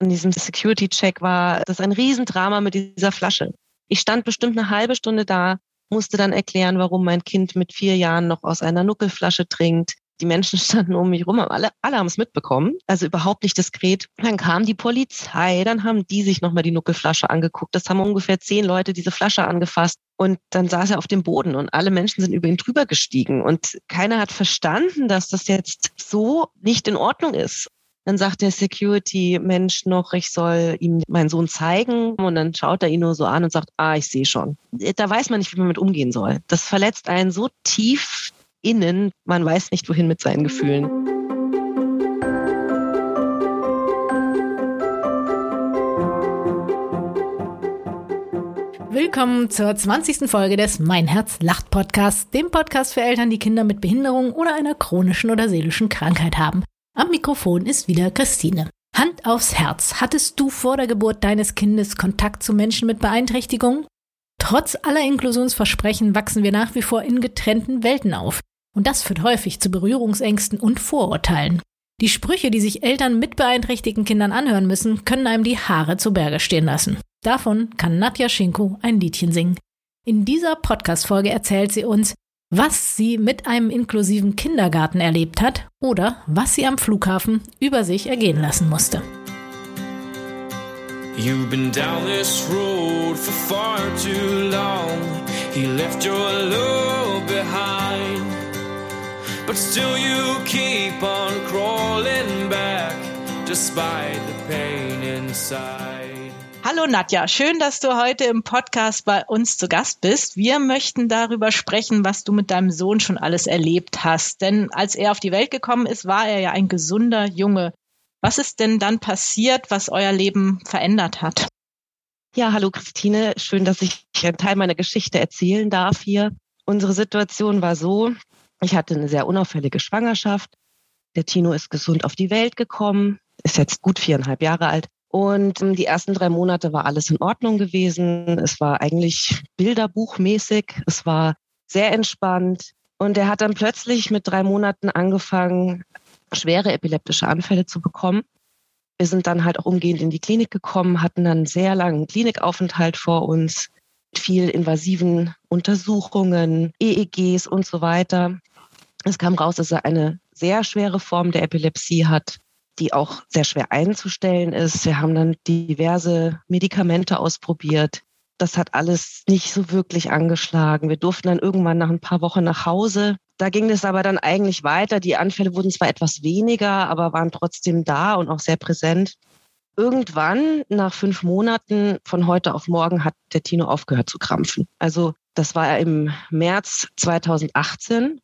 in diesem Security-Check war das ein Riesendrama mit dieser Flasche. Ich stand bestimmt eine halbe Stunde da, musste dann erklären, warum mein Kind mit vier Jahren noch aus einer Nuckelflasche trinkt. Die Menschen standen um mich rum, alle, alle haben es mitbekommen, also überhaupt nicht diskret. Dann kam die Polizei, dann haben die sich nochmal die Nuckelflasche angeguckt. Das haben ungefähr zehn Leute diese Flasche angefasst. Und dann saß er auf dem Boden und alle Menschen sind über ihn drüber gestiegen. Und keiner hat verstanden, dass das jetzt so nicht in Ordnung ist. Dann sagt der Security-Mensch noch, ich soll ihm meinen Sohn zeigen. Und dann schaut er ihn nur so an und sagt, ah, ich sehe schon. Da weiß man nicht, wie man mit umgehen soll. Das verletzt einen so tief innen, man weiß nicht, wohin mit seinen Gefühlen. Willkommen zur 20. Folge des Mein Herz lacht Podcasts, dem Podcast für Eltern, die Kinder mit Behinderung oder einer chronischen oder seelischen Krankheit haben. Am Mikrofon ist wieder Christine. Hand aufs Herz. Hattest du vor der Geburt deines Kindes Kontakt zu Menschen mit Beeinträchtigungen? Trotz aller Inklusionsversprechen wachsen wir nach wie vor in getrennten Welten auf. Und das führt häufig zu Berührungsängsten und Vorurteilen. Die Sprüche, die sich Eltern mit beeinträchtigten Kindern anhören müssen, können einem die Haare zu Berge stehen lassen. Davon kann Nadja Schinko ein Liedchen singen. In dieser Podcast-Folge erzählt sie uns, was sie mit einem inklusiven Kindergarten erlebt hat oder was sie am Flughafen über sich ergehen lassen musste. You've been down this road for far too long. He left your love behind. But still you keep on crawling back despite the pain inside. Hallo Nadja, schön, dass du heute im Podcast bei uns zu Gast bist. Wir möchten darüber sprechen, was du mit deinem Sohn schon alles erlebt hast. Denn als er auf die Welt gekommen ist, war er ja ein gesunder Junge. Was ist denn dann passiert, was euer Leben verändert hat? Ja, hallo Christine, schön, dass ich einen Teil meiner Geschichte erzählen darf hier. Unsere Situation war so, ich hatte eine sehr unauffällige Schwangerschaft. Der Tino ist gesund auf die Welt gekommen, ist jetzt gut viereinhalb Jahre alt. Und ähm, die ersten drei Monate war alles in Ordnung gewesen. Es war eigentlich bilderbuchmäßig. Es war sehr entspannt. Und er hat dann plötzlich mit drei Monaten angefangen, schwere epileptische Anfälle zu bekommen. Wir sind dann halt auch umgehend in die Klinik gekommen, hatten dann einen sehr langen Klinikaufenthalt vor uns, mit viel invasiven Untersuchungen, EEGs und so weiter. Es kam raus, dass er eine sehr schwere Form der Epilepsie hat die auch sehr schwer einzustellen ist. Wir haben dann diverse Medikamente ausprobiert. Das hat alles nicht so wirklich angeschlagen. Wir durften dann irgendwann nach ein paar Wochen nach Hause. Da ging es aber dann eigentlich weiter. Die Anfälle wurden zwar etwas weniger, aber waren trotzdem da und auch sehr präsent. Irgendwann, nach fünf Monaten, von heute auf morgen, hat der Tino aufgehört zu krampfen. Also das war im März 2018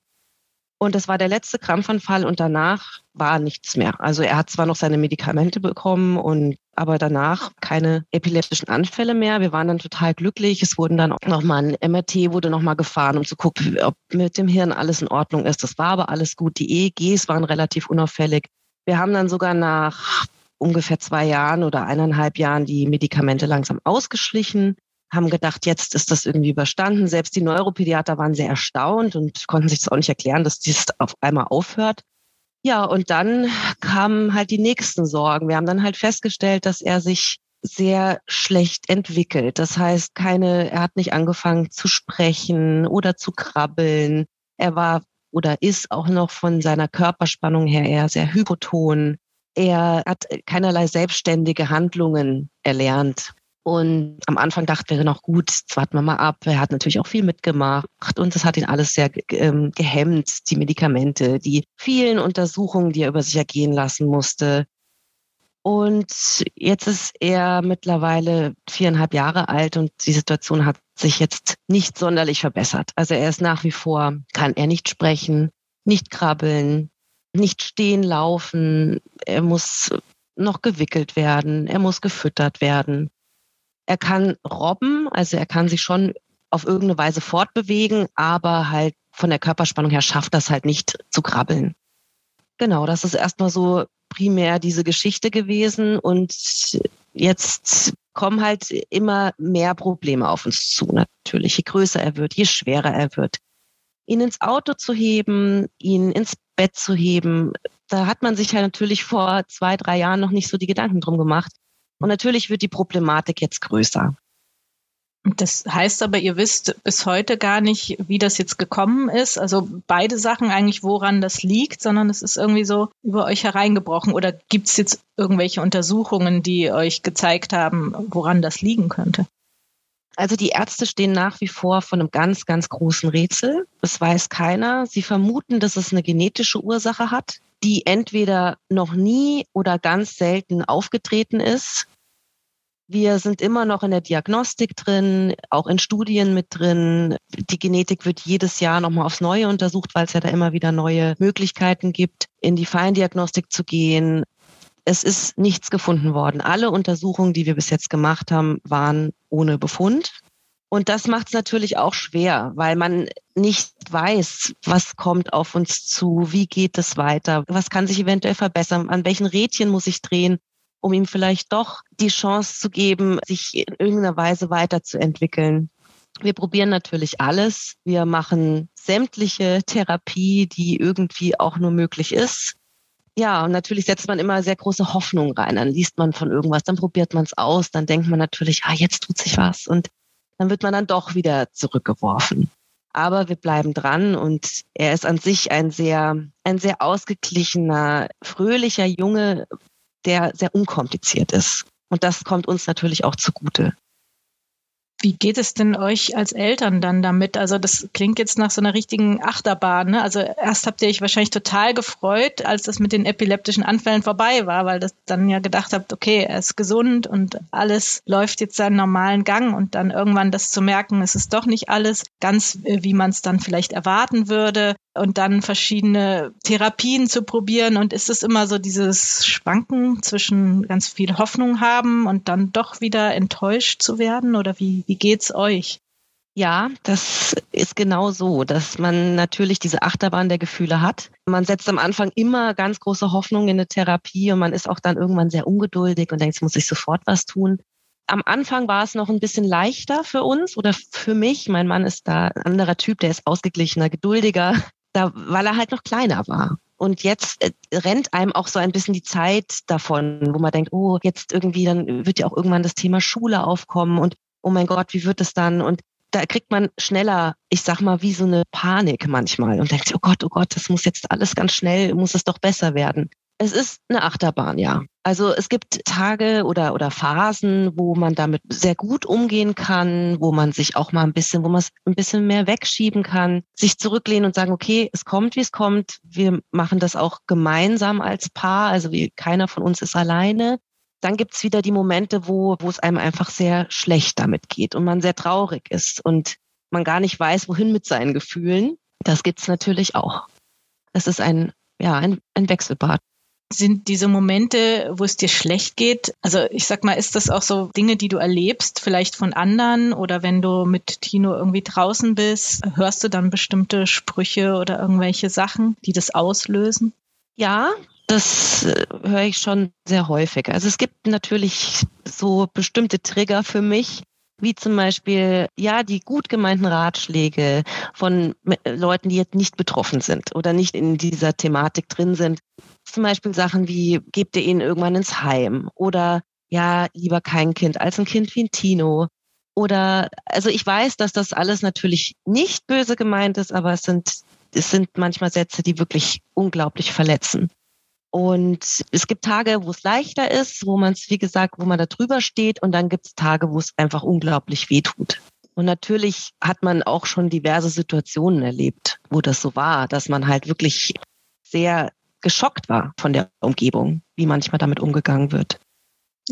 und das war der letzte Krampfanfall und danach war nichts mehr. Also er hat zwar noch seine Medikamente bekommen und aber danach keine epileptischen Anfälle mehr. Wir waren dann total glücklich. Es wurden dann auch nochmal ein MRT wurde nochmal gefahren, um zu gucken, ob mit dem Hirn alles in Ordnung ist. Das war aber alles gut. Die EEGs waren relativ unauffällig. Wir haben dann sogar nach ungefähr zwei Jahren oder eineinhalb Jahren die Medikamente langsam ausgeschlichen haben gedacht, jetzt ist das irgendwie überstanden. Selbst die Neuropädiater waren sehr erstaunt und konnten sich das auch nicht erklären, dass dies auf einmal aufhört. Ja, und dann kamen halt die nächsten Sorgen. Wir haben dann halt festgestellt, dass er sich sehr schlecht entwickelt. Das heißt, keine, er hat nicht angefangen zu sprechen oder zu krabbeln. Er war oder ist auch noch von seiner Körperspannung her eher sehr hypoton. Er hat keinerlei selbstständige Handlungen erlernt. Und am Anfang dachten wir noch, gut, jetzt warten wir mal ab. Er hat natürlich auch viel mitgemacht und das hat ihn alles sehr ähm, gehemmt, die Medikamente, die vielen Untersuchungen, die er über sich ergehen lassen musste. Und jetzt ist er mittlerweile viereinhalb Jahre alt und die Situation hat sich jetzt nicht sonderlich verbessert. Also er ist nach wie vor, kann er nicht sprechen, nicht krabbeln, nicht stehen, laufen. Er muss noch gewickelt werden, er muss gefüttert werden. Er kann robben, also er kann sich schon auf irgendeine Weise fortbewegen, aber halt von der Körperspannung her schafft das halt nicht zu krabbeln. Genau, das ist erstmal so primär diese Geschichte gewesen und jetzt kommen halt immer mehr Probleme auf uns zu, natürlich. Je größer er wird, je schwerer er wird. Ihn ins Auto zu heben, ihn ins Bett zu heben, Da hat man sich ja natürlich vor zwei, drei Jahren noch nicht so die Gedanken drum gemacht. Und natürlich wird die Problematik jetzt größer. Das heißt aber, ihr wisst bis heute gar nicht, wie das jetzt gekommen ist. Also beide Sachen eigentlich, woran das liegt, sondern es ist irgendwie so über euch hereingebrochen. Oder gibt es jetzt irgendwelche Untersuchungen, die euch gezeigt haben, woran das liegen könnte? Also die Ärzte stehen nach wie vor vor einem ganz, ganz großen Rätsel. Es weiß keiner. Sie vermuten, dass es eine genetische Ursache hat, die entweder noch nie oder ganz selten aufgetreten ist wir sind immer noch in der Diagnostik drin, auch in Studien mit drin. Die Genetik wird jedes Jahr nochmal aufs Neue untersucht, weil es ja da immer wieder neue Möglichkeiten gibt, in die Feindiagnostik zu gehen. Es ist nichts gefunden worden. Alle Untersuchungen, die wir bis jetzt gemacht haben, waren ohne Befund. Und das macht es natürlich auch schwer, weil man nicht weiß, was kommt auf uns zu, wie geht es weiter, was kann sich eventuell verbessern, an welchen Rädchen muss ich drehen um ihm vielleicht doch die Chance zu geben, sich in irgendeiner Weise weiterzuentwickeln. Wir probieren natürlich alles. Wir machen sämtliche Therapie, die irgendwie auch nur möglich ist. Ja, und natürlich setzt man immer sehr große Hoffnung rein. Dann liest man von irgendwas, dann probiert man es aus, dann denkt man natürlich, ah, jetzt tut sich was. Und dann wird man dann doch wieder zurückgeworfen. Aber wir bleiben dran und er ist an sich ein sehr, ein sehr ausgeglichener, fröhlicher Junge, der sehr unkompliziert ist. Und das kommt uns natürlich auch zugute. Wie geht es denn euch als Eltern dann damit? Also das klingt jetzt nach so einer richtigen Achterbahn. Ne? Also erst habt ihr euch wahrscheinlich total gefreut, als das mit den epileptischen Anfällen vorbei war, weil das dann ja gedacht habt, okay, er ist gesund und alles läuft jetzt seinen normalen Gang und dann irgendwann das zu merken, es ist doch nicht alles ganz, äh, wie man es dann vielleicht erwarten würde und dann verschiedene Therapien zu probieren. Und ist es immer so dieses Schwanken zwischen ganz viel Hoffnung haben und dann doch wieder enttäuscht zu werden? Oder wie, wie geht's euch? Ja, das ist genau so, dass man natürlich diese Achterbahn der Gefühle hat. Man setzt am Anfang immer ganz große Hoffnung in eine Therapie und man ist auch dann irgendwann sehr ungeduldig und denkt, jetzt muss ich sofort was tun. Am Anfang war es noch ein bisschen leichter für uns oder für mich. Mein Mann ist da ein anderer Typ, der ist ausgeglichener, geduldiger da, weil er halt noch kleiner war. Und jetzt äh, rennt einem auch so ein bisschen die Zeit davon, wo man denkt, oh, jetzt irgendwie, dann wird ja auch irgendwann das Thema Schule aufkommen und oh mein Gott, wie wird es dann? Und da kriegt man schneller, ich sag mal, wie so eine Panik manchmal und denkt, oh Gott, oh Gott, das muss jetzt alles ganz schnell, muss es doch besser werden. Es ist eine Achterbahn, ja. Also es gibt Tage oder, oder Phasen, wo man damit sehr gut umgehen kann, wo man sich auch mal ein bisschen, wo man es ein bisschen mehr wegschieben kann, sich zurücklehnen und sagen, okay, es kommt, wie es kommt. Wir machen das auch gemeinsam als Paar. Also wie, keiner von uns ist alleine. Dann gibt's wieder die Momente, wo, wo es einem einfach sehr schlecht damit geht und man sehr traurig ist und man gar nicht weiß, wohin mit seinen Gefühlen. Das gibt's natürlich auch. Es ist ein, ja, ein, ein Wechselbad sind diese Momente, wo es dir schlecht geht, also ich sag mal, ist das auch so Dinge, die du erlebst, vielleicht von anderen oder wenn du mit Tino irgendwie draußen bist, hörst du dann bestimmte Sprüche oder irgendwelche Sachen, die das auslösen? Ja, das äh, höre ich schon sehr häufig. Also es gibt natürlich so bestimmte Trigger für mich, wie zum Beispiel, ja, die gut gemeinten Ratschläge von Leuten, die jetzt nicht betroffen sind oder nicht in dieser Thematik drin sind. Zum Beispiel Sachen wie, gebt ihr ihn irgendwann ins Heim oder ja, lieber kein Kind als ein Kind wie ein Tino. Oder, also ich weiß, dass das alles natürlich nicht böse gemeint ist, aber es sind, es sind manchmal Sätze, die wirklich unglaublich verletzen. Und es gibt Tage, wo es leichter ist, wo man es, wie gesagt, wo man da drüber steht. Und dann gibt es Tage, wo es einfach unglaublich weh tut. Und natürlich hat man auch schon diverse Situationen erlebt, wo das so war, dass man halt wirklich sehr geschockt war von der Umgebung, wie manchmal damit umgegangen wird.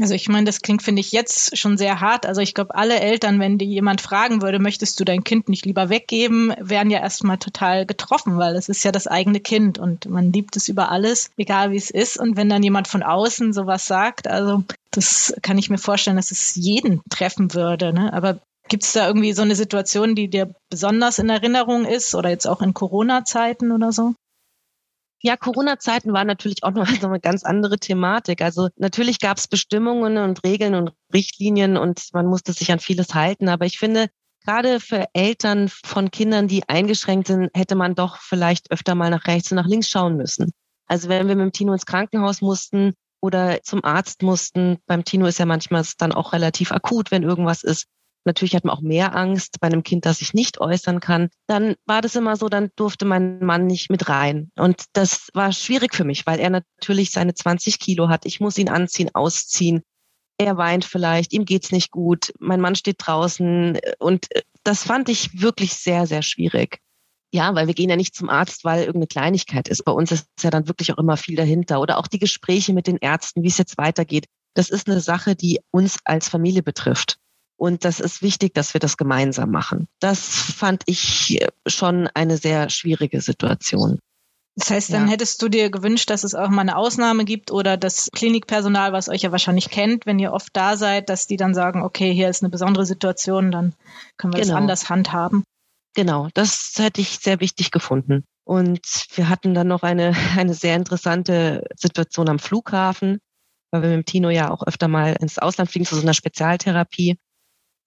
Also ich meine, das klingt, finde ich, jetzt schon sehr hart. Also ich glaube, alle Eltern, wenn die jemand fragen würde, möchtest du dein Kind nicht lieber weggeben, wären ja erstmal total getroffen, weil es ist ja das eigene Kind und man liebt es über alles, egal wie es ist. Und wenn dann jemand von außen sowas sagt, also das kann ich mir vorstellen, dass es jeden treffen würde. Ne? Aber gibt es da irgendwie so eine Situation, die dir besonders in Erinnerung ist oder jetzt auch in Corona-Zeiten oder so? Ja, Corona-Zeiten waren natürlich auch noch eine ganz andere Thematik. Also natürlich gab es Bestimmungen und Regeln und Richtlinien und man musste sich an vieles halten. Aber ich finde, gerade für Eltern von Kindern, die eingeschränkt sind, hätte man doch vielleicht öfter mal nach rechts und nach links schauen müssen. Also wenn wir mit dem Tino ins Krankenhaus mussten oder zum Arzt mussten, beim Tino ist ja manchmal dann auch relativ akut, wenn irgendwas ist. Natürlich hat man auch mehr Angst bei einem Kind, das sich nicht äußern kann. Dann war das immer so, dann durfte mein Mann nicht mit rein. Und das war schwierig für mich, weil er natürlich seine 20 Kilo hat. Ich muss ihn anziehen, ausziehen. Er weint vielleicht, ihm geht's nicht gut. Mein Mann steht draußen und das fand ich wirklich sehr, sehr schwierig. Ja, weil wir gehen ja nicht zum Arzt, weil irgendeine Kleinigkeit ist. Bei uns ist ja dann wirklich auch immer viel dahinter. Oder auch die Gespräche mit den Ärzten, wie es jetzt weitergeht. Das ist eine Sache, die uns als Familie betrifft. Und das ist wichtig, dass wir das gemeinsam machen. Das fand ich schon eine sehr schwierige Situation. Das heißt, dann ja. hättest du dir gewünscht, dass es auch mal eine Ausnahme gibt oder das Klinikpersonal, was euch ja wahrscheinlich kennt, wenn ihr oft da seid, dass die dann sagen, okay, hier ist eine besondere Situation, dann können wir genau. das anders handhaben. Genau, das hätte ich sehr wichtig gefunden. Und wir hatten dann noch eine, eine sehr interessante Situation am Flughafen, weil wir mit dem Tino ja auch öfter mal ins Ausland fliegen zu so einer Spezialtherapie.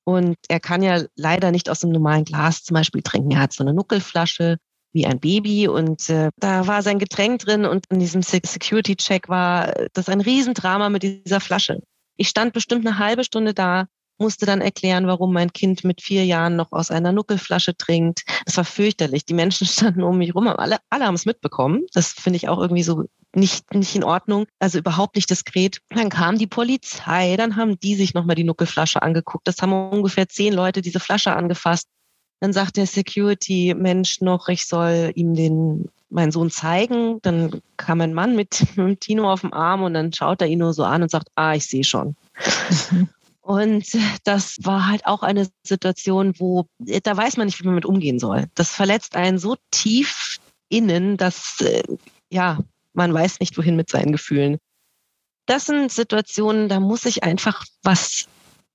Und er kann ja leider nicht aus einem normalen Glas zum Beispiel trinken. Er hat so eine Nuckelflasche wie ein Baby und äh, da war sein Getränk drin und in diesem Security-Check war das ein Riesendrama mit dieser Flasche. Ich stand bestimmt eine halbe Stunde da musste dann erklären, warum mein Kind mit vier Jahren noch aus einer Nuckelflasche trinkt. Es war fürchterlich. Die Menschen standen um mich rum, alle, alle haben es mitbekommen. Das finde ich auch irgendwie so nicht, nicht in Ordnung, also überhaupt nicht diskret. Dann kam die Polizei, dann haben die sich nochmal die Nuckelflasche angeguckt. Das haben ungefähr zehn Leute diese Flasche angefasst. Dann sagt der Security-Mensch noch, ich soll ihm den meinen Sohn zeigen. Dann kam mein Mann mit, mit Tino auf dem Arm und dann schaut er ihn nur so an und sagt, ah, ich sehe schon. Und das war halt auch eine Situation, wo da weiß man nicht, wie man mit umgehen soll. Das verletzt einen so tief innen, dass äh, ja man weiß nicht, wohin mit seinen Gefühlen. Das sind Situationen, da muss sich einfach was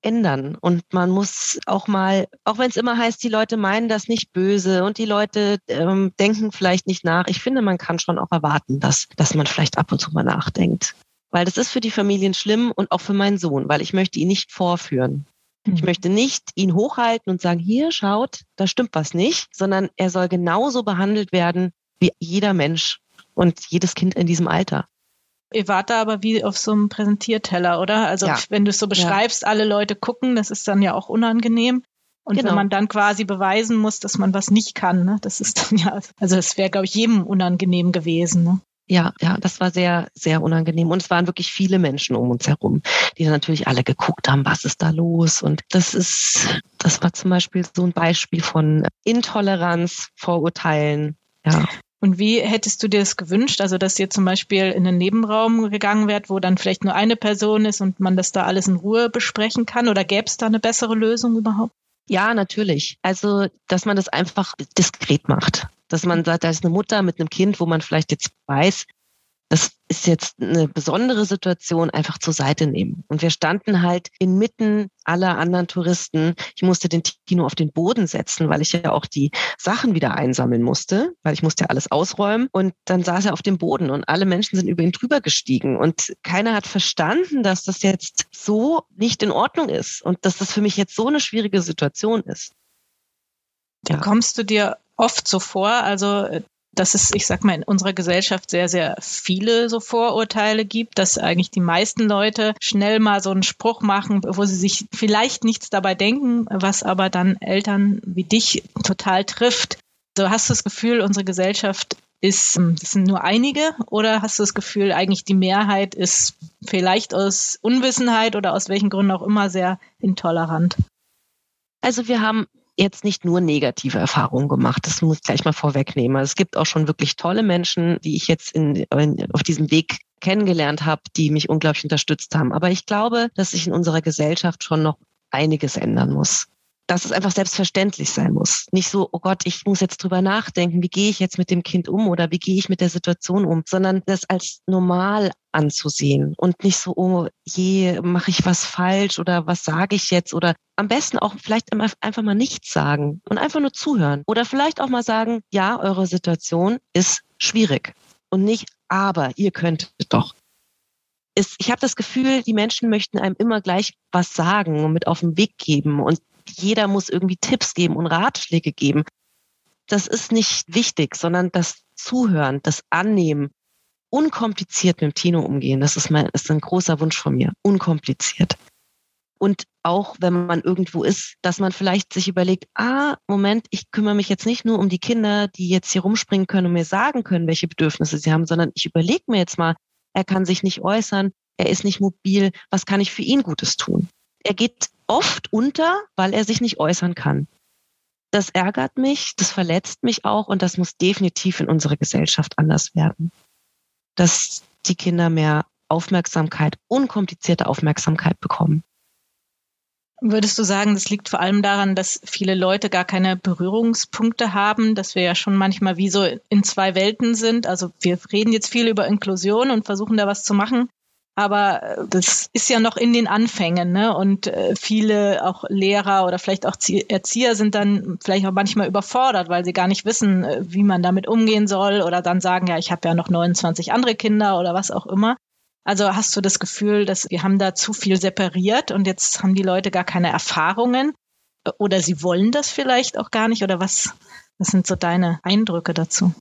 ändern. Und man muss auch mal, auch wenn es immer heißt, die Leute meinen das nicht böse und die Leute ähm, denken vielleicht nicht nach. Ich finde, man kann schon auch erwarten, dass, dass man vielleicht ab und zu mal nachdenkt. Weil das ist für die Familien schlimm und auch für meinen Sohn, weil ich möchte ihn nicht vorführen. Ich mhm. möchte nicht ihn hochhalten und sagen, hier schaut, da stimmt was nicht, sondern er soll genauso behandelt werden wie jeder Mensch und jedes Kind in diesem Alter. Ihr wart da aber wie auf so einem Präsentierteller, oder? Also ja. wenn du es so beschreibst, ja. alle Leute gucken, das ist dann ja auch unangenehm. Und genau. wenn man dann quasi beweisen muss, dass man was nicht kann, ne, das ist dann ja, also es wäre, glaube ich, jedem unangenehm gewesen. Ne? Ja, ja, das war sehr, sehr unangenehm. Und es waren wirklich viele Menschen um uns herum, die dann natürlich alle geguckt haben, was ist da los? Und das ist, das war zum Beispiel so ein Beispiel von Intoleranz, Vorurteilen. Ja. Und wie hättest du dir das gewünscht? Also, dass ihr zum Beispiel in einen Nebenraum gegangen wärt, wo dann vielleicht nur eine Person ist und man das da alles in Ruhe besprechen kann? Oder gäbe es da eine bessere Lösung überhaupt? Ja, natürlich. Also, dass man das einfach diskret macht dass man sagt, da ist eine Mutter mit einem Kind, wo man vielleicht jetzt weiß, das ist jetzt eine besondere Situation, einfach zur Seite nehmen. Und wir standen halt inmitten aller anderen Touristen. Ich musste den Tino auf den Boden setzen, weil ich ja auch die Sachen wieder einsammeln musste, weil ich musste ja alles ausräumen. Und dann saß er auf dem Boden und alle Menschen sind über ihn drüber gestiegen. Und keiner hat verstanden, dass das jetzt so nicht in Ordnung ist und dass das für mich jetzt so eine schwierige Situation ist. Da kommst du dir oft so vor. Also äh, dass es, ich sag mal, in unserer Gesellschaft sehr, sehr viele so Vorurteile gibt, dass eigentlich die meisten Leute schnell mal so einen Spruch machen, wo sie sich vielleicht nichts dabei denken, was aber dann Eltern wie dich total trifft. So hast du das Gefühl, unsere Gesellschaft ist, ähm, das sind nur einige oder hast du das Gefühl, eigentlich die Mehrheit ist vielleicht aus Unwissenheit oder aus welchen Gründen auch immer sehr intolerant? Also wir haben jetzt nicht nur negative Erfahrungen gemacht. Das muss ich gleich mal vorwegnehmen. Also es gibt auch schon wirklich tolle Menschen, die ich jetzt in, in, auf diesem Weg kennengelernt habe, die mich unglaublich unterstützt haben. Aber ich glaube, dass sich in unserer Gesellschaft schon noch einiges ändern muss dass es einfach selbstverständlich sein muss. Nicht so, oh Gott, ich muss jetzt drüber nachdenken, wie gehe ich jetzt mit dem Kind um oder wie gehe ich mit der Situation um, sondern das als normal anzusehen und nicht so, oh je, mache ich was falsch oder was sage ich jetzt oder am besten auch vielleicht einfach mal nichts sagen und einfach nur zuhören oder vielleicht auch mal sagen, ja, eure Situation ist schwierig und nicht, aber ihr könntet doch. ich habe das Gefühl, die Menschen möchten einem immer gleich was sagen und mit auf den Weg geben und jeder muss irgendwie Tipps geben und Ratschläge geben. Das ist nicht wichtig, sondern das Zuhören, das Annehmen, unkompliziert mit dem Tino umgehen. Das ist, mein, ist ein großer Wunsch von mir. Unkompliziert. Und auch wenn man irgendwo ist, dass man vielleicht sich überlegt, ah, Moment, ich kümmere mich jetzt nicht nur um die Kinder, die jetzt hier rumspringen können und mir sagen können, welche Bedürfnisse sie haben, sondern ich überlege mir jetzt mal, er kann sich nicht äußern, er ist nicht mobil, was kann ich für ihn Gutes tun? Er geht oft unter, weil er sich nicht äußern kann. Das ärgert mich, das verletzt mich auch und das muss definitiv in unserer Gesellschaft anders werden. Dass die Kinder mehr Aufmerksamkeit, unkomplizierte Aufmerksamkeit bekommen. Würdest du sagen, das liegt vor allem daran, dass viele Leute gar keine Berührungspunkte haben, dass wir ja schon manchmal wie so in zwei Welten sind? Also wir reden jetzt viel über Inklusion und versuchen da was zu machen, aber äh, das ist ja noch in den Anfängen, ne? Und äh, viele auch Lehrer oder vielleicht auch Erzieher sind dann vielleicht auch manchmal überfordert, weil sie gar nicht wissen, äh, wie man damit umgehen soll oder dann sagen, ja, ich habe ja noch 29 andere Kinder oder was auch immer. Also hast du das Gefühl, dass wir haben da zu viel separiert und jetzt haben die Leute gar keine Erfahrungen oder sie wollen das vielleicht auch gar nicht oder was, was sind so deine Eindrücke dazu?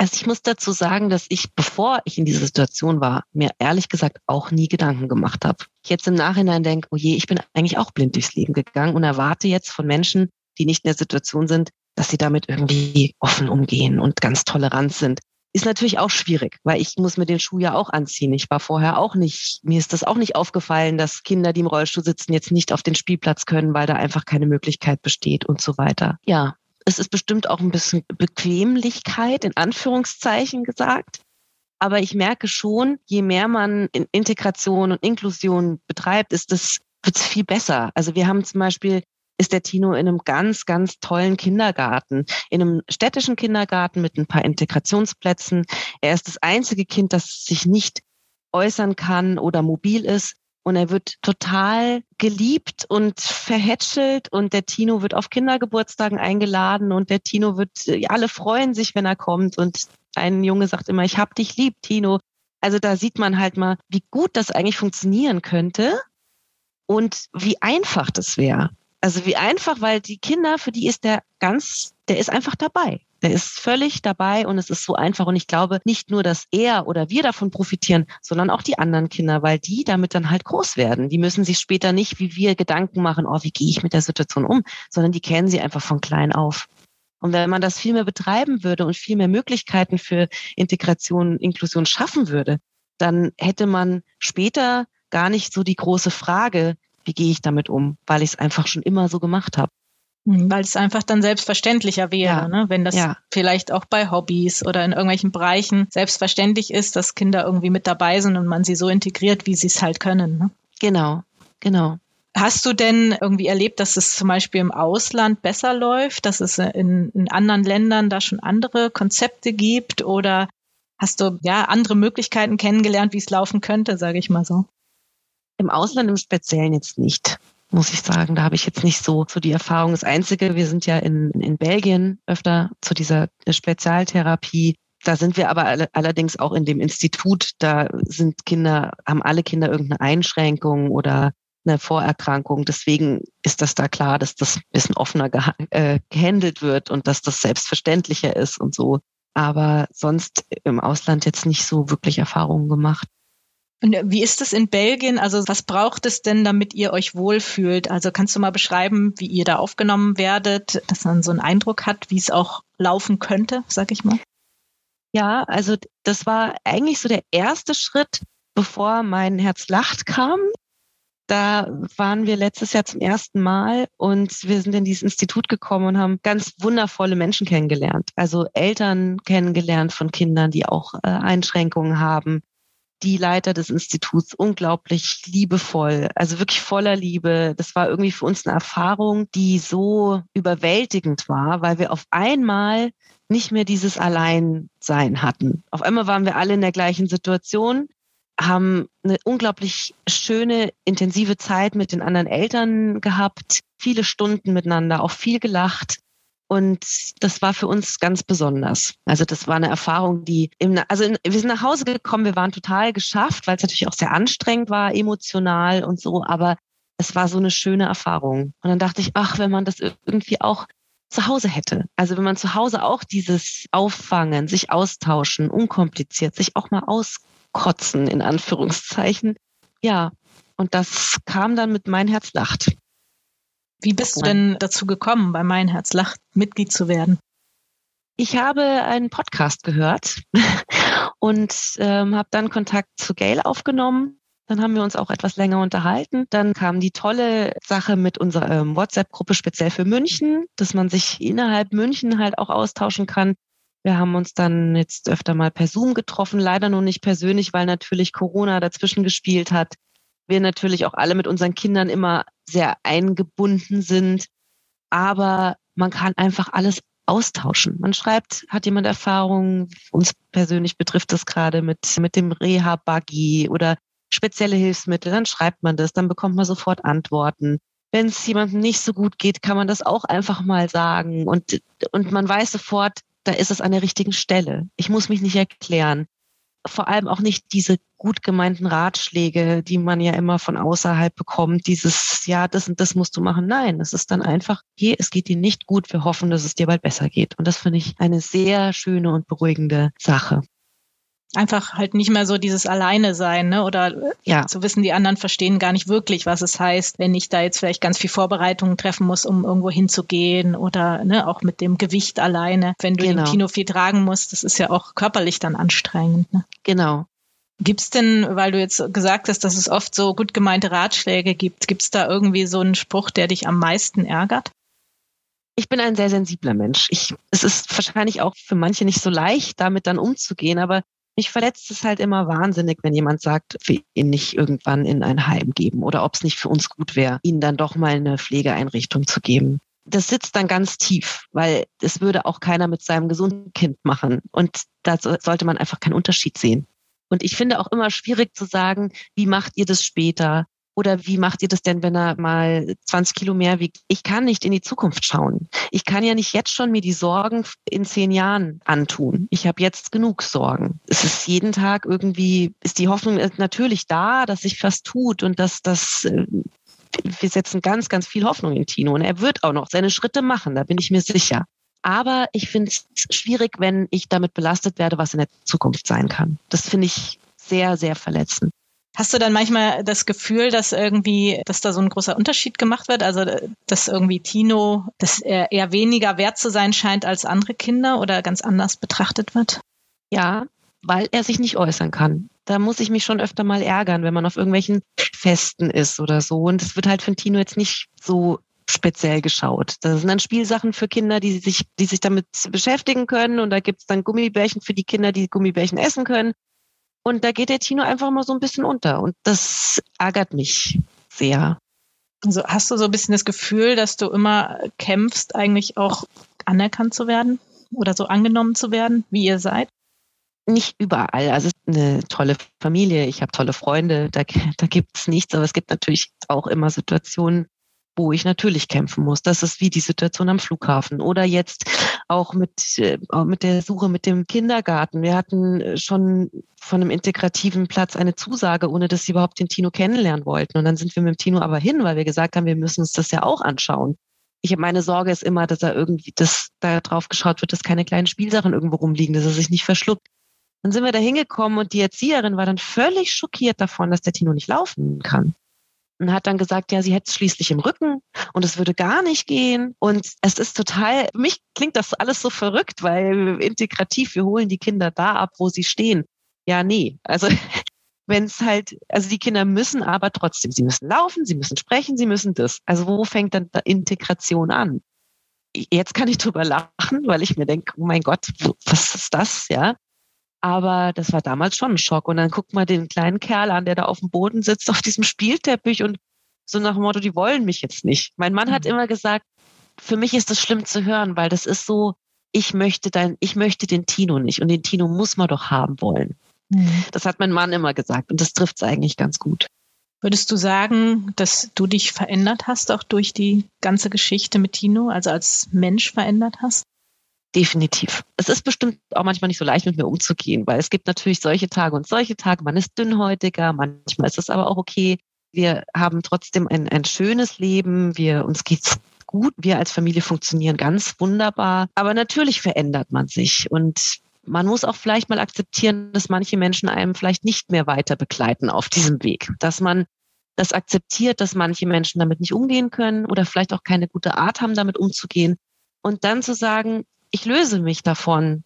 Also ich muss dazu sagen, dass ich, bevor ich in dieser Situation war, mir ehrlich gesagt auch nie Gedanken gemacht habe. Ich jetzt im Nachhinein denke, oh je, ich bin eigentlich auch blind durchs Leben gegangen und erwarte jetzt von Menschen, die nicht in der Situation sind, dass sie damit irgendwie offen umgehen und ganz tolerant sind ist natürlich auch schwierig, weil ich muss mir den Schuh ja auch anziehen. Ich war vorher auch nicht, mir ist das auch nicht aufgefallen, dass Kinder, die im Rollstuhl sitzen, jetzt nicht auf den Spielplatz können, weil da einfach keine Möglichkeit besteht und so weiter. Ja, es ist bestimmt auch ein bisschen Bequemlichkeit in Anführungszeichen gesagt. Aber ich merke schon, je mehr man in Integration und Inklusion betreibt, ist es, wird es viel besser. Also wir haben zum Beispiel ist der Tino in einem ganz, ganz tollen Kindergarten, in einem städtischen Kindergarten mit ein paar Integrationsplätzen. Er ist das einzige Kind, das sich nicht äußern kann oder mobil ist. Und er wird total geliebt und verhätschelt und der Tino wird auf Kindergeburtstagen eingeladen und der Tino wird, alle freuen sich, wenn er kommt und ein Junge sagt immer, ich hab dich lieb, Tino. Also da sieht man halt mal, wie gut das eigentlich funktionieren könnte und wie einfach das wäre. Also wie einfach, weil die Kinder, für die ist der ganz, der ist einfach dabei. Der ist völlig dabei und es ist so einfach. Und ich glaube nicht nur, dass er oder wir davon profitieren, sondern auch die anderen Kinder, weil die damit dann halt groß werden. Die müssen sich später nicht wie wir Gedanken machen, oh, wie gehe ich mit der Situation um, sondern die kennen sie einfach von klein auf. Und wenn man das viel mehr betreiben würde und viel mehr Möglichkeiten für Integration, Inklusion schaffen würde, dann hätte man später gar nicht so die große Frage, wie gehe ich damit um, weil ich es einfach schon immer so gemacht habe. Hm, weil es einfach dann selbstverständlicher wäre, ja. ne? wenn das ja. vielleicht auch bei Hobbys oder in irgendwelchen Bereichen selbstverständlich ist, dass Kinder irgendwie mit dabei sind und man sie so integriert, wie sie es halt können. Ne? Genau, genau. Hast du denn irgendwie erlebt, dass es zum Beispiel im Ausland besser läuft, dass es in, in anderen Ländern da schon andere Konzepte gibt oder hast du ja andere Möglichkeiten kennengelernt, wie es laufen könnte, sage ich mal so? Im Ausland im Speziellen jetzt nicht, muss ich sagen. Da habe ich jetzt nicht so, so die Erfahrung. Das Einzige, wir sind ja in, in Belgien öfter zu dieser Spezialtherapie. Da sind wir aber alle, allerdings auch in dem Institut. Da sind Kinder, haben alle Kinder irgendeine Einschränkung oder eine Vorerkrankung. Deswegen ist das da klar, dass das ein bisschen offener geha äh, gehandelt wird und dass das selbstverständlicher ist und so. Aber sonst im Ausland jetzt nicht so wirklich Erfahrungen gemacht. Und wie ist es in Belgien? Also was braucht es denn, damit ihr euch wohlfühlt? Also kannst du mal beschreiben, wie ihr da aufgenommen werdet, dass man so einen Eindruck hat, wie es auch laufen könnte, sag ich mal? Ja, also das war eigentlich so der erste Schritt, bevor mein Herz lacht kam. Da waren wir letztes Jahr zum ersten Mal und wir sind in dieses Institut gekommen und haben ganz wundervolle Menschen kennengelernt. Also Eltern kennengelernt von Kindern, die auch äh, Einschränkungen haben, die Leiter des Instituts unglaublich liebevoll, also wirklich voller Liebe. Das war irgendwie für uns eine Erfahrung, die so überwältigend war, weil wir auf einmal nicht mehr dieses Alleinsein hatten. Auf einmal waren wir alle in der gleichen Situation, haben eine unglaublich schöne, intensive Zeit mit den anderen Eltern gehabt, viele Stunden miteinander, auch viel gelacht. Und das war für uns ganz besonders. Also das war eine Erfahrung, die im, also in, wir sind nach Hause gekommen, wir waren total geschafft, weil es natürlich auch sehr anstrengend war, emotional und so, aber es war so eine schöne Erfahrung. Und dann dachte ich, ach, wenn man das irgendwie auch zu Hause hätte. Also wenn man zu Hause auch dieses Auffangen, sich austauschen, unkompliziert, sich auch mal auskotzen, in Anführungszeichen. Ja, und das kam dann mit Mein Herz lacht. Wie bist du denn dazu gekommen, bei Mein Herz lacht Mitglied zu werden? Ich habe einen Podcast gehört und ähm, habe dann Kontakt zu Gail aufgenommen. Dann haben wir uns auch etwas länger unterhalten. Dann kam die tolle Sache mit unserer ähm, WhatsApp-Gruppe speziell für München, dass man sich innerhalb München halt auch austauschen kann. Wir haben uns dann jetzt öfter mal per Zoom getroffen, leider nur nicht persönlich, weil natürlich Corona dazwischen gespielt hat. Wir natürlich auch alle mit unseren Kindern immer sehr eingebunden sind. Aber man kann einfach alles austauschen. Man schreibt, hat jemand Erfahrung, uns persönlich betrifft das gerade mit, mit dem Reha-Buggy oder spezielle Hilfsmittel, dann schreibt man das, dann bekommt man sofort Antworten. Wenn es jemandem nicht so gut geht, kann man das auch einfach mal sagen und, und man weiß sofort, da ist es an der richtigen Stelle. Ich muss mich nicht erklären vor allem auch nicht diese gut gemeinten Ratschläge, die man ja immer von außerhalb bekommt, dieses, ja, das und das musst du machen. Nein, es ist dann einfach, hier, es geht dir nicht gut, wir hoffen, dass es dir bald besser geht. Und das finde ich eine sehr schöne und beruhigende Sache einfach halt nicht mehr so dieses Alleine sein, ne? Oder ja. zu wissen, die anderen verstehen gar nicht wirklich, was es heißt, wenn ich da jetzt vielleicht ganz viel Vorbereitungen treffen muss, um irgendwo hinzugehen oder ne, auch mit dem Gewicht alleine, wenn du genau. den Kino viel tragen musst, das ist ja auch körperlich dann anstrengend. Ne? Genau. Gibt's denn, weil du jetzt gesagt hast, dass es oft so gut gemeinte Ratschläge gibt, gibt's da irgendwie so einen Spruch, der dich am meisten ärgert? Ich bin ein sehr sensibler Mensch. Ich, es ist wahrscheinlich auch für manche nicht so leicht, damit dann umzugehen, aber mich verletzt es halt immer wahnsinnig, wenn jemand sagt, wir ihn nicht irgendwann in ein Heim geben oder ob es nicht für uns gut wäre, ihnen dann doch mal eine Pflegeeinrichtung zu geben. Das sitzt dann ganz tief, weil es würde auch keiner mit seinem gesunden Kind machen. Und da sollte man einfach keinen Unterschied sehen. Und ich finde auch immer schwierig zu sagen, wie macht ihr das später? Oder wie macht ihr das denn, wenn er mal 20 Kilo mehr wiegt? Ich kann nicht in die Zukunft schauen. Ich kann ja nicht jetzt schon mir die Sorgen in zehn Jahren antun. Ich habe jetzt genug Sorgen. Es ist jeden Tag irgendwie, ist die Hoffnung natürlich da, dass sich was tut und dass das äh, wir setzen ganz, ganz viel Hoffnung in Tino und er wird auch noch seine Schritte machen, da bin ich mir sicher. Aber ich finde es schwierig, wenn ich damit belastet werde, was in der Zukunft sein kann. Das finde ich sehr, sehr verletzend. Hast du dann manchmal das Gefühl, dass irgendwie, dass da so ein großer Unterschied gemacht wird? Also, dass irgendwie Tino, dass er eher weniger wert zu sein scheint als andere Kinder oder ganz anders betrachtet wird? Ja, weil er sich nicht äußern kann. Da muss ich mich schon öfter mal ärgern, wenn man auf irgendwelchen Festen ist oder so. Und es wird halt für Tino jetzt nicht so speziell geschaut. Das sind dann Spielsachen für Kinder, die sich, die sich damit beschäftigen können. Und da gibt es dann Gummibärchen für die Kinder, die Gummibärchen essen können. Und da geht der Tino einfach mal so ein bisschen unter. Und das ärgert mich sehr. Also hast du so ein bisschen das Gefühl, dass du immer kämpfst, eigentlich auch anerkannt zu werden oder so angenommen zu werden, wie ihr seid? Nicht überall. Also es ist eine tolle Familie, ich habe tolle Freunde, da, da gibt es nichts, aber es gibt natürlich auch immer Situationen, wo ich natürlich kämpfen muss. Das ist wie die Situation am Flughafen oder jetzt auch mit, äh, mit der Suche mit dem Kindergarten. Wir hatten äh, schon von einem integrativen Platz eine Zusage, ohne dass sie überhaupt den Tino kennenlernen wollten. Und dann sind wir mit dem Tino aber hin, weil wir gesagt haben, wir müssen uns das ja auch anschauen. Ich meine Sorge ist immer, dass er irgendwie, dass da drauf geschaut wird, dass keine kleinen Spielsachen irgendwo rumliegen, dass er sich nicht verschluckt. Dann sind wir da hingekommen und die Erzieherin war dann völlig schockiert davon, dass der Tino nicht laufen kann und hat dann gesagt, ja, sie hätte es schließlich im Rücken und es würde gar nicht gehen. Und es ist total, für mich klingt das alles so verrückt, weil integrativ, wir holen die Kinder da ab, wo sie stehen. Ja, nee. Also wenn es halt, also die Kinder müssen aber trotzdem, sie müssen laufen, sie müssen sprechen, sie müssen das. Also wo fängt dann Integration an? Jetzt kann ich drüber lachen, weil ich mir denke, oh mein Gott, was ist das, ja? Aber das war damals schon ein Schock. Und dann guckt mal den kleinen Kerl an, der da auf dem Boden sitzt, auf diesem Spielteppich und so nach dem Motto, die wollen mich jetzt nicht. Mein Mann mhm. hat immer gesagt, für mich ist das schlimm zu hören, weil das ist so, ich möchte dein, ich möchte den Tino nicht und den Tino muss man doch haben wollen. Mhm. Das hat mein Mann immer gesagt und das trifft es eigentlich ganz gut. Würdest du sagen, dass du dich verändert hast, auch durch die ganze Geschichte mit Tino, also als Mensch verändert hast? Definitiv. Es ist bestimmt auch manchmal nicht so leicht, mit mir umzugehen, weil es gibt natürlich solche Tage und solche Tage. Man ist dünnhäutiger, manchmal ist es aber auch okay. Wir haben trotzdem ein, ein schönes Leben. Wir, uns geht's gut. Wir als Familie funktionieren ganz wunderbar. Aber natürlich verändert man sich und man muss auch vielleicht mal akzeptieren, dass manche Menschen einem vielleicht nicht mehr weiter begleiten auf diesem Weg. Dass man das akzeptiert, dass manche Menschen damit nicht umgehen können oder vielleicht auch keine gute Art haben, damit umzugehen. Und dann zu sagen, ich löse mich davon,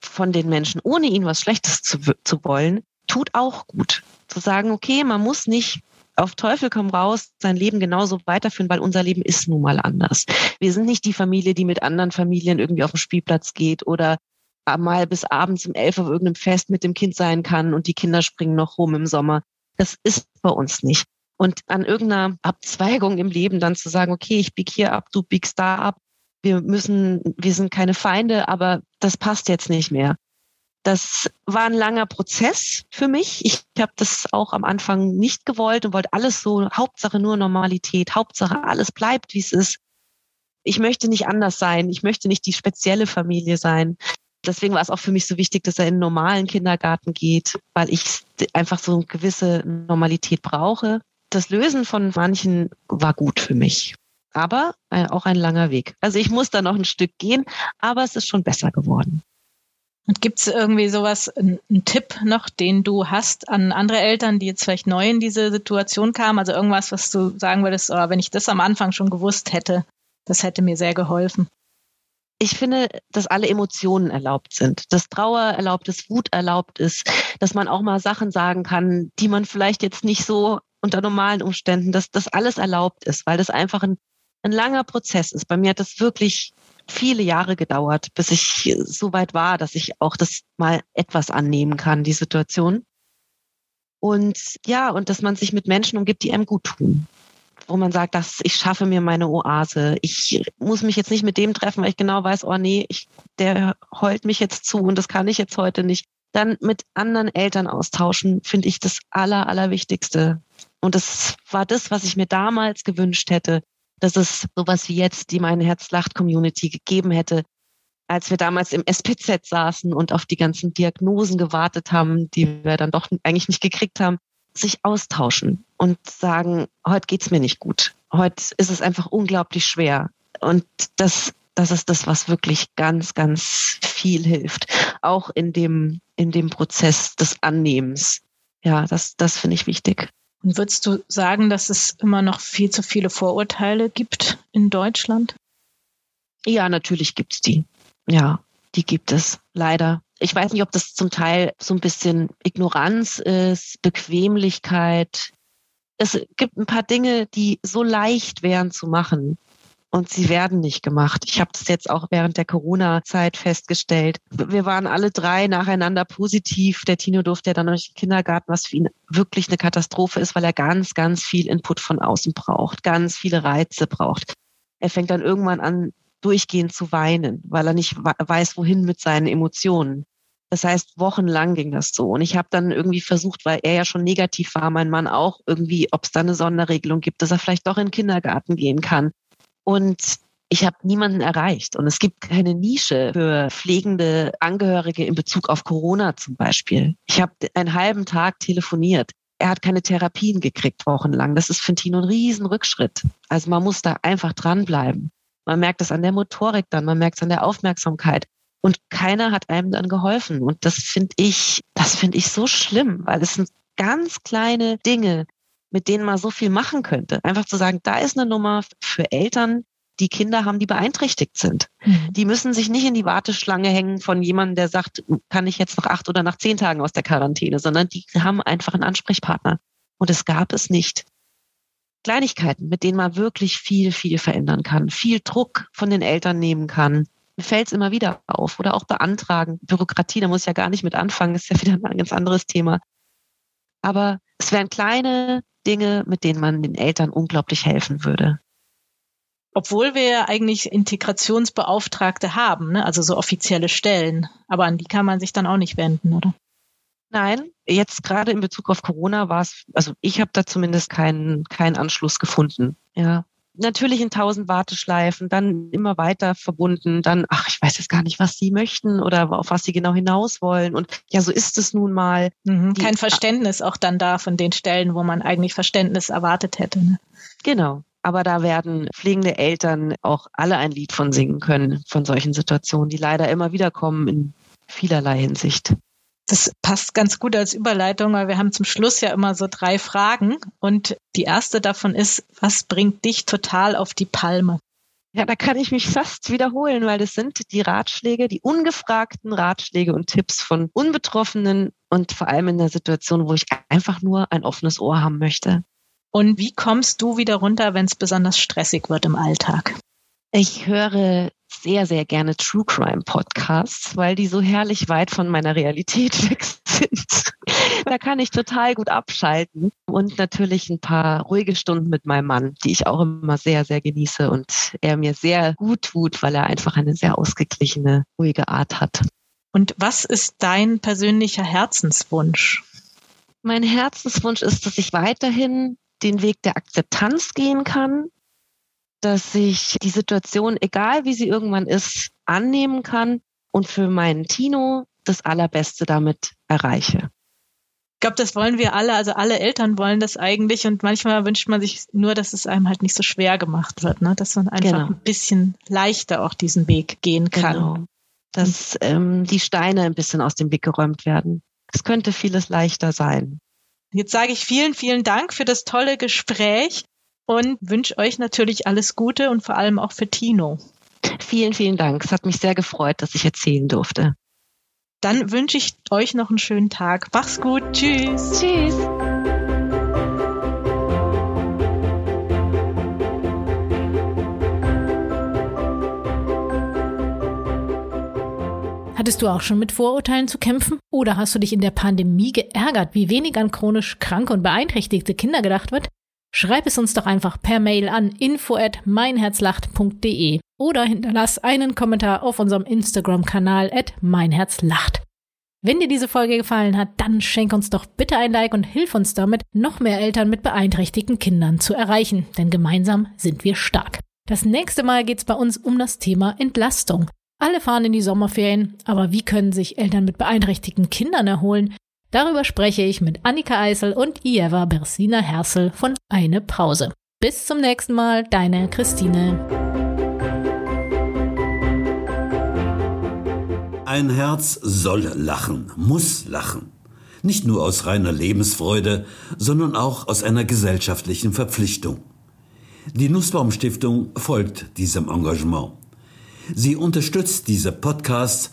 von den Menschen, ohne ihnen was Schlechtes zu, zu wollen, tut auch gut. Zu sagen, okay, man muss nicht auf Teufel komm raus sein Leben genauso weiterführen, weil unser Leben ist nun mal anders. Wir sind nicht die Familie, die mit anderen Familien irgendwie auf den Spielplatz geht oder mal bis abends um elf auf irgendeinem Fest mit dem Kind sein kann und die Kinder springen noch rum im Sommer. Das ist bei uns nicht. Und an irgendeiner Abzweigung im Leben dann zu sagen, okay, ich bieg hier ab, du biegst da ab. Wir müssen, wir sind keine Feinde, aber das passt jetzt nicht mehr. Das war ein langer Prozess für mich. Ich habe das auch am Anfang nicht gewollt und wollte alles so, Hauptsache nur Normalität, Hauptsache alles bleibt, wie es ist. Ich möchte nicht anders sein. Ich möchte nicht die spezielle Familie sein. Deswegen war es auch für mich so wichtig, dass er in einen normalen Kindergarten geht, weil ich einfach so eine gewisse Normalität brauche. Das Lösen von manchen war gut für mich, aber äh, auch ein langer Weg. Also ich muss da noch ein Stück gehen, aber es ist schon besser geworden. Und gibt es irgendwie sowas, einen Tipp noch, den du hast an andere Eltern, die jetzt vielleicht neu in diese Situation kamen? Also irgendwas, was du sagen würdest, oh, wenn ich das am Anfang schon gewusst hätte, das hätte mir sehr geholfen. Ich finde, dass alle Emotionen erlaubt sind, dass Trauer erlaubt ist, Wut erlaubt ist, dass man auch mal Sachen sagen kann, die man vielleicht jetzt nicht so unter normalen Umständen, dass das alles erlaubt ist, weil das einfach ein, ein langer Prozess ist. Bei mir hat das wirklich viele Jahre gedauert, bis ich so weit war, dass ich auch das mal etwas annehmen kann, die Situation. Und ja, und dass man sich mit Menschen umgibt, die einem gut tun. Wo man sagt, dass ich schaffe mir meine Oase. Ich muss mich jetzt nicht mit dem treffen, weil ich genau weiß, oh nee, ich, der heult mich jetzt zu und das kann ich jetzt heute nicht. Dann mit anderen Eltern austauschen, finde ich das Aller, Allerwichtigste. Und das war das, was ich mir damals gewünscht hätte, dass es sowas wie jetzt die Mein Herz lacht Community gegeben hätte, als wir damals im SPZ saßen und auf die ganzen Diagnosen gewartet haben, die wir dann doch eigentlich nicht gekriegt haben, sich austauschen und sagen, heute geht's mir nicht gut. Heute ist es einfach unglaublich schwer. Und das, das ist das, was wirklich ganz, ganz viel hilft. Auch in dem, in dem Prozess des Annehmens. Ja, das, das finde ich wichtig. Und würdest du sagen, dass es immer noch viel zu viele Vorurteile gibt in Deutschland? Ja, natürlich gibt's die. Ja, die gibt es leider. Ich weiß nicht, ob das zum Teil so ein bisschen Ignoranz ist, Bequemlichkeit. Es gibt ein paar Dinge, die so leicht wären zu machen und sie werden nicht gemacht. Ich habe das jetzt auch während der Corona-Zeit festgestellt. Wir waren alle drei nacheinander positiv. Der Tino durfte ja dann durch den Kindergarten, was für ihn wirklich eine Katastrophe ist, weil er ganz, ganz viel Input von außen braucht, ganz viele Reize braucht. Er fängt dann irgendwann an, durchgehend zu weinen, weil er nicht weiß, wohin mit seinen Emotionen. Das heißt, wochenlang ging das so. Und ich habe dann irgendwie versucht, weil er ja schon negativ war, mein Mann auch, irgendwie, ob es da eine Sonderregelung gibt, dass er vielleicht doch in den Kindergarten gehen kann. Und ich habe niemanden erreicht. Und es gibt keine Nische für pflegende Angehörige in Bezug auf Corona zum Beispiel. Ich habe einen halben Tag telefoniert. Er hat keine Therapien gekriegt wochenlang. Das ist für Tino ein Riesenrückschritt. Also man muss da einfach dranbleiben. Man merkt es an der Motorik dann, man merkt es an der Aufmerksamkeit. Und keiner hat einem dann geholfen. Und das finde ich, das finde ich so schlimm, weil es sind ganz kleine Dinge, mit denen man so viel machen könnte. Einfach zu sagen, da ist eine Nummer für Eltern, die Kinder haben, die beeinträchtigt sind. Mhm. Die müssen sich nicht in die Warteschlange hängen von jemandem, der sagt, kann ich jetzt nach acht oder nach zehn Tagen aus der Quarantäne, sondern die haben einfach einen Ansprechpartner. Und es gab es nicht. Kleinigkeiten, mit denen man wirklich viel, viel verändern kann, viel Druck von den Eltern nehmen kann. Mir fällt es immer wieder auf. Oder auch beantragen. Bürokratie, da muss ich ja gar nicht mit anfangen, ist ja wieder ein ganz anderes Thema. Aber es wären kleine Dinge, mit denen man den Eltern unglaublich helfen würde. Obwohl wir ja eigentlich Integrationsbeauftragte haben, ne? also so offizielle Stellen. Aber an die kann man sich dann auch nicht wenden, oder? Nein, jetzt gerade in Bezug auf Corona war es, also ich habe da zumindest keinen keinen Anschluss gefunden. Ja, natürlich in tausend Warteschleifen, dann immer weiter verbunden, dann, ach, ich weiß jetzt gar nicht, was sie möchten oder auf was sie genau hinaus wollen. Und ja, so ist es nun mal. Mhm, kein Verständnis auch dann da von den Stellen, wo man eigentlich Verständnis erwartet hätte. Ne? Genau. Aber da werden pflegende Eltern auch alle ein Lied von singen können, von solchen Situationen, die leider immer wieder kommen in vielerlei Hinsicht. Das passt ganz gut als Überleitung, weil wir haben zum Schluss ja immer so drei Fragen. Und die erste davon ist, was bringt dich total auf die Palme? Ja, da kann ich mich fast wiederholen, weil das sind die Ratschläge, die ungefragten Ratschläge und Tipps von Unbetroffenen und vor allem in der Situation, wo ich einfach nur ein offenes Ohr haben möchte. Und wie kommst du wieder runter, wenn es besonders stressig wird im Alltag? Ich höre sehr, sehr gerne True Crime Podcasts, weil die so herrlich weit von meiner Realität weg sind. da kann ich total gut abschalten und natürlich ein paar ruhige Stunden mit meinem Mann, die ich auch immer sehr, sehr genieße und er mir sehr gut tut, weil er einfach eine sehr ausgeglichene, ruhige Art hat. Und was ist dein persönlicher Herzenswunsch? Mein Herzenswunsch ist, dass ich weiterhin den Weg der Akzeptanz gehen kann, dass ich die Situation, egal wie sie irgendwann ist, annehmen kann und für meinen Tino das Allerbeste damit erreiche. Ich glaube, das wollen wir alle, also alle Eltern wollen das eigentlich und manchmal wünscht man sich nur, dass es einem halt nicht so schwer gemacht wird, ne? dass man einfach genau. ein bisschen leichter auch diesen Weg gehen kann. Genau. Dass ähm, die Steine ein bisschen aus dem Weg geräumt werden. Es könnte vieles leichter sein. Jetzt sage ich vielen, vielen Dank für das tolle Gespräch und wünsche euch natürlich alles Gute und vor allem auch für Tino. Vielen, vielen Dank. Es hat mich sehr gefreut, dass ich erzählen durfte. Dann wünsche ich euch noch einen schönen Tag. Mach's gut. Tschüss. Tschüss. Hattest du auch schon mit Vorurteilen zu kämpfen? Oder hast du dich in der Pandemie geärgert, wie wenig an chronisch kranke und beeinträchtigte Kinder gedacht wird? Schreib es uns doch einfach per Mail an info at meinherzlacht.de oder hinterlass einen Kommentar auf unserem Instagram-Kanal at meinherzlacht. Wenn dir diese Folge gefallen hat, dann schenk uns doch bitte ein Like und hilf uns damit, noch mehr Eltern mit beeinträchtigten Kindern zu erreichen, denn gemeinsam sind wir stark. Das nächste Mal geht's bei uns um das Thema Entlastung. Alle fahren in die Sommerferien, aber wie können sich Eltern mit beeinträchtigten Kindern erholen? Darüber spreche ich mit Annika Eisel und Ieva Bersina Hersel von Eine Pause. Bis zum nächsten Mal, deine Christine. Ein Herz soll lachen, muss lachen. Nicht nur aus reiner Lebensfreude, sondern auch aus einer gesellschaftlichen Verpflichtung. Die Nussbaum Stiftung folgt diesem Engagement. Sie unterstützt diese Podcasts